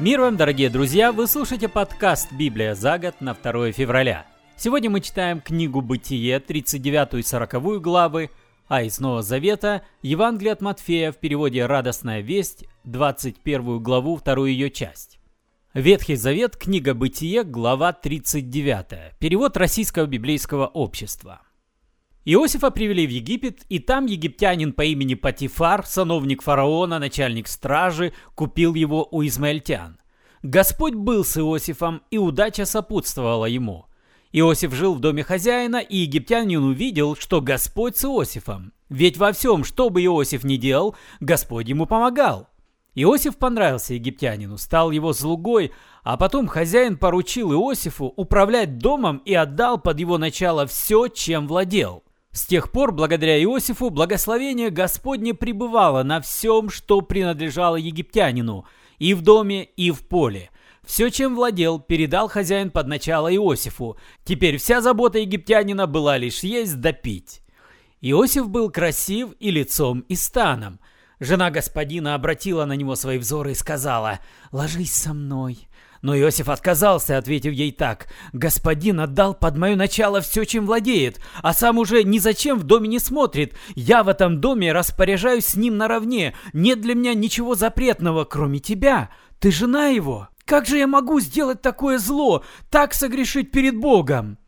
Мир вам, дорогие друзья! Вы слушаете подкаст «Библия за год» на 2 февраля. Сегодня мы читаем книгу «Бытие», 39 и 40 главы, а из Нового Завета Евангелие от Матфея в переводе «Радостная весть», 21 главу, вторую ее часть. Ветхий Завет, книга «Бытие», глава 39, перевод Российского библейского общества. Иосифа привели в Египет, и там египтянин по имени Патифар, сановник фараона, начальник стражи, купил его у измаильтян. Господь был с Иосифом, и удача сопутствовала ему. Иосиф жил в доме хозяина, и египтянин увидел, что Господь с Иосифом. Ведь во всем, что бы Иосиф ни делал, Господь ему помогал. Иосиф понравился египтянину, стал его слугой, а потом хозяин поручил Иосифу управлять домом и отдал под его начало все, чем владел. С тех пор, благодаря Иосифу, благословение Господне пребывало на всем, что принадлежало египтянину, и в доме, и в поле. Все, чем владел, передал хозяин под начало Иосифу. Теперь вся забота египтянина была лишь есть да пить. Иосиф был красив и лицом, и станом. Жена господина обратила на него свои взоры и сказала «Ложись со мной». Но Иосиф отказался, ответив ей так. «Господин отдал под мое начало все, чем владеет, а сам уже ни зачем в доме не смотрит. Я в этом доме распоряжаюсь с ним наравне. Нет для меня ничего запретного, кроме тебя. Ты жена его. Как же я могу сделать такое зло, так согрешить перед Богом?»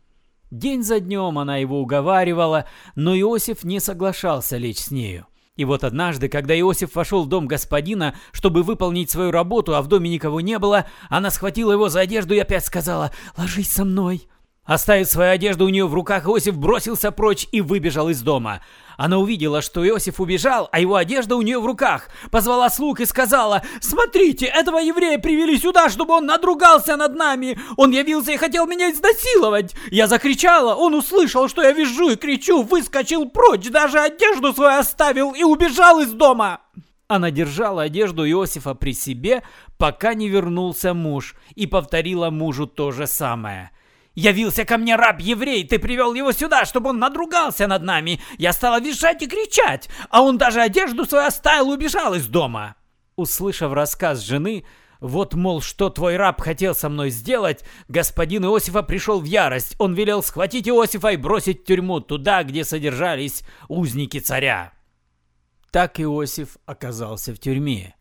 День за днем она его уговаривала, но Иосиф не соглашался лечь с нею. И вот однажды, когда Иосиф вошел в дом господина, чтобы выполнить свою работу, а в доме никого не было, она схватила его за одежду и опять сказала «Ложись со мной». Оставив свою одежду у нее в руках, Иосиф бросился прочь и выбежал из дома. Она увидела, что Иосиф убежал, а его одежда у нее в руках. Позвала слуг и сказала, «Смотрите, этого еврея привели сюда, чтобы он надругался над нами. Он явился и хотел меня изнасиловать». Я закричала, он услышал, что я вижу и кричу, выскочил прочь, даже одежду свою оставил и убежал из дома. Она держала одежду Иосифа при себе, пока не вернулся муж, и повторила мужу то же самое – Явился ко мне раб-еврей, ты привел его сюда, чтобы он надругался над нами. Я стала визжать и кричать, а он даже одежду свою оставил и убежал из дома». Услышав рассказ жены, вот, мол, что твой раб хотел со мной сделать, господин Иосифа пришел в ярость. Он велел схватить Иосифа и бросить в тюрьму, туда, где содержались узники царя. Так Иосиф оказался в тюрьме.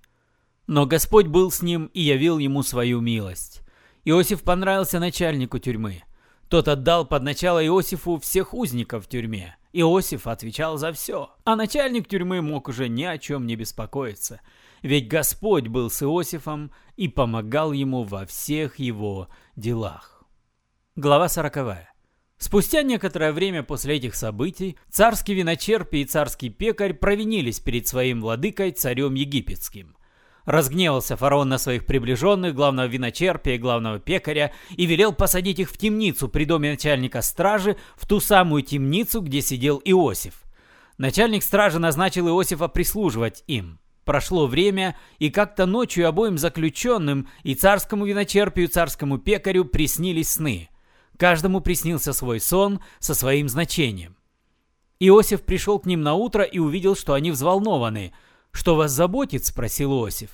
Но Господь был с ним и явил ему свою милость. Иосиф понравился начальнику тюрьмы. Тот отдал под начало Иосифу всех узников в тюрьме. Иосиф отвечал за все, а начальник тюрьмы мог уже ни о чем не беспокоиться, ведь Господь был с Иосифом и помогал ему во всех его делах. Глава сороковая. Спустя некоторое время после этих событий царский виночерп и царский пекарь провинились перед своим владыкой царем египетским. Разгневался фараон на своих приближенных, главного виночерпия и главного пекаря, и велел посадить их в темницу при доме начальника стражи, в ту самую темницу, где сидел Иосиф. Начальник стражи назначил Иосифа прислуживать им. Прошло время, и как-то ночью обоим заключенным, и царскому виночерпию, и царскому пекарю приснились сны. Каждому приснился свой сон со своим значением. Иосиф пришел к ним на утро и увидел, что они взволнованы – «Что вас заботит?» – спросил Иосиф.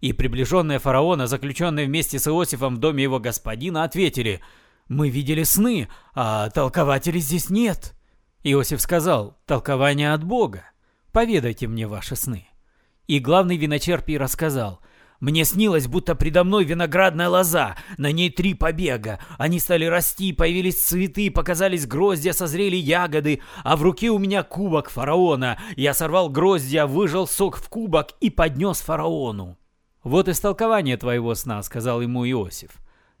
И приближенные фараона, заключенные вместе с Иосифом в доме его господина, ответили «Мы видели сны, а толкователей здесь нет». Иосиф сказал «Толкование от Бога. Поведайте мне ваши сны». И главный виночерпий рассказал – мне снилось, будто предо мной виноградная лоза, на ней три побега. Они стали расти, появились цветы, показались гроздья, созрели ягоды, а в руке у меня кубок фараона. Я сорвал гроздья, выжал сок в кубок и поднес фараону. «Вот истолкование твоего сна», — сказал ему Иосиф.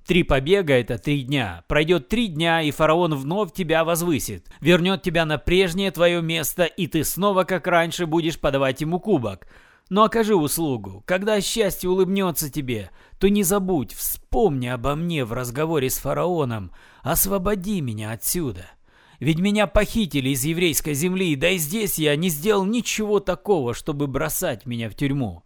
Три побега — это три дня. Пройдет три дня, и фараон вновь тебя возвысит. Вернет тебя на прежнее твое место, и ты снова, как раньше, будешь подавать ему кубок. Но окажи услугу. Когда счастье улыбнется тебе, то не забудь, вспомни обо мне в разговоре с фараоном. Освободи меня отсюда. Ведь меня похитили из еврейской земли, да и здесь я не сделал ничего такого, чтобы бросать меня в тюрьму.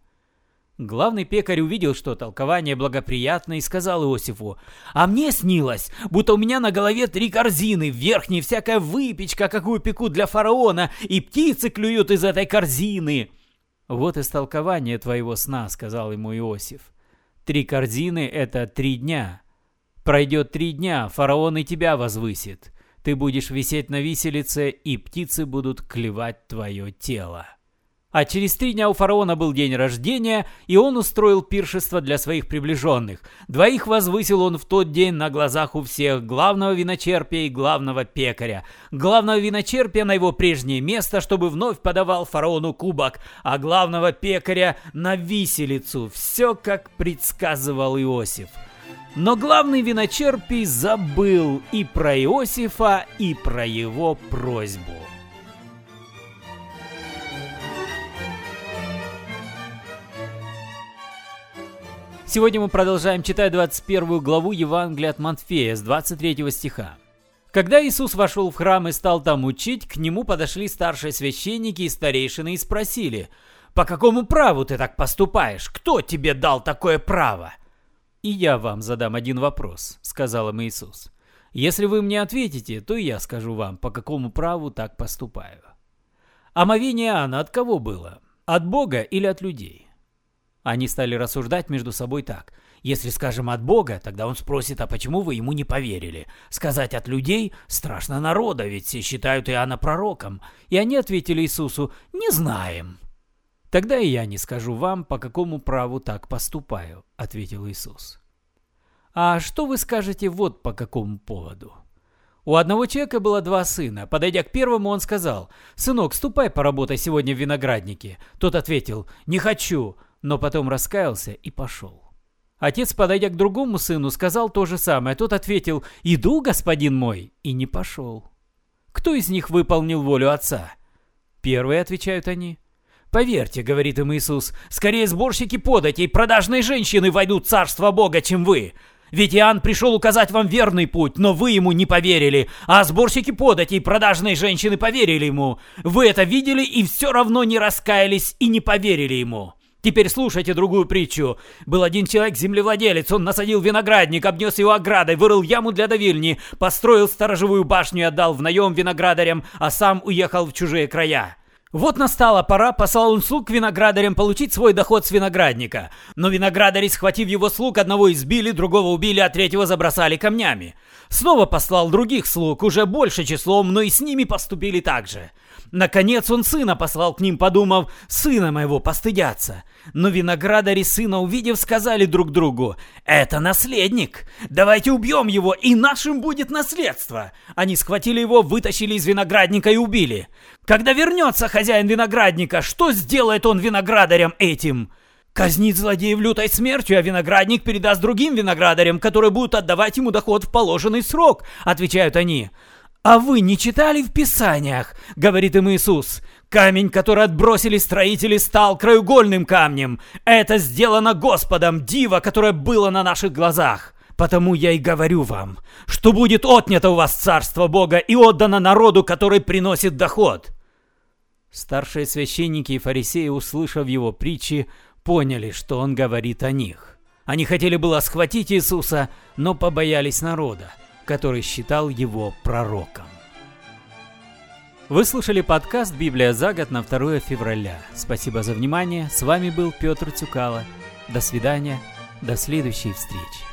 Главный пекарь увидел, что толкование благоприятно, и сказал Иосифу, «А мне снилось, будто у меня на голове три корзины, в верхней всякая выпечка, какую пекут для фараона, и птицы клюют из этой корзины». «Вот истолкование твоего сна», — сказал ему Иосиф. Три корзины – это три дня. Пройдет три дня, фараон и тебя возвысит. Ты будешь висеть на виселице, и птицы будут клевать твое тело. А через три дня у фараона был день рождения, и он устроил пиршество для своих приближенных. Двоих возвысил он в тот день на глазах у всех, главного виночерпия и главного пекаря. Главного виночерпия на его прежнее место, чтобы вновь подавал фараону кубок, а главного пекаря на виселицу. Все, как предсказывал Иосиф. Но главный виночерпий забыл и про Иосифа, и про его просьбу. Сегодня мы продолжаем читать 21 главу Евангелия от Матфея с 23 стиха. Когда Иисус вошел в храм и стал там учить, к нему подошли старшие священники и старейшины и спросили, «По какому праву ты так поступаешь? Кто тебе дал такое право?» «И я вам задам один вопрос», — сказал им Иисус. «Если вы мне ответите, то и я скажу вам, по какому праву так поступаю». Омовение Иоанна от кого было? От Бога или от людей? Они стали рассуждать между собой так. Если скажем от Бога, тогда он спросит, а почему вы ему не поверили? Сказать от людей страшно народа, ведь все считают Иоанна пророком. И они ответили Иисусу, не знаем. Тогда и я не скажу вам, по какому праву так поступаю, ответил Иисус. А что вы скажете вот по какому поводу? У одного человека было два сына. Подойдя к первому, он сказал, «Сынок, ступай поработай сегодня в винограднике». Тот ответил, «Не хочу» но потом раскаялся и пошел. Отец, подойдя к другому сыну, сказал то же самое. Тот ответил «Иду, господин мой», и не пошел. Кто из них выполнил волю отца? Первые, отвечают они. «Поверьте, — говорит им Иисус, — скорее сборщики податей, продажные женщины войдут в Царство Бога, чем вы. Ведь Иоанн пришел указать вам верный путь, но вы ему не поверили, а сборщики податей, продажные женщины поверили ему. Вы это видели и все равно не раскаялись и не поверили ему». Теперь слушайте другую притчу. Был один человек-землевладелец, он насадил виноградник, обнес его оградой, вырыл яму для давильни, построил сторожевую башню и отдал в наем виноградарям, а сам уехал в чужие края. Вот настала пора, послал он слуг виноградарям получить свой доход с виноградника. Но виноградари, схватив его слуг, одного избили, другого убили, а третьего забросали камнями. Снова послал других слуг, уже больше числом, но и с ними поступили так же. Наконец он сына послал к ним, подумав, сына моего постыдятся. Но виноградари сына увидев, сказали друг другу, это наследник, давайте убьем его, и нашим будет наследство. Они схватили его, вытащили из виноградника и убили. Когда вернется хозяин виноградника, что сделает он виноградарям этим? Казнит злодеев лютой смертью, а виноградник передаст другим виноградарям, которые будут отдавать ему доход в положенный срок, отвечают они. «А вы не читали в Писаниях?» — говорит им Иисус. «Камень, который отбросили строители, стал краеугольным камнем. Это сделано Господом, диво, которое было на наших глазах. Потому я и говорю вам, что будет отнято у вас царство Бога и отдано народу, который приносит доход». Старшие священники и фарисеи, услышав его притчи, поняли, что он говорит о них. Они хотели было схватить Иисуса, но побоялись народа который считал его пророком. Вы слушали подкаст «Библия за год» на 2 февраля. Спасибо за внимание. С вами был Петр Цюкало. До свидания. До следующей встречи.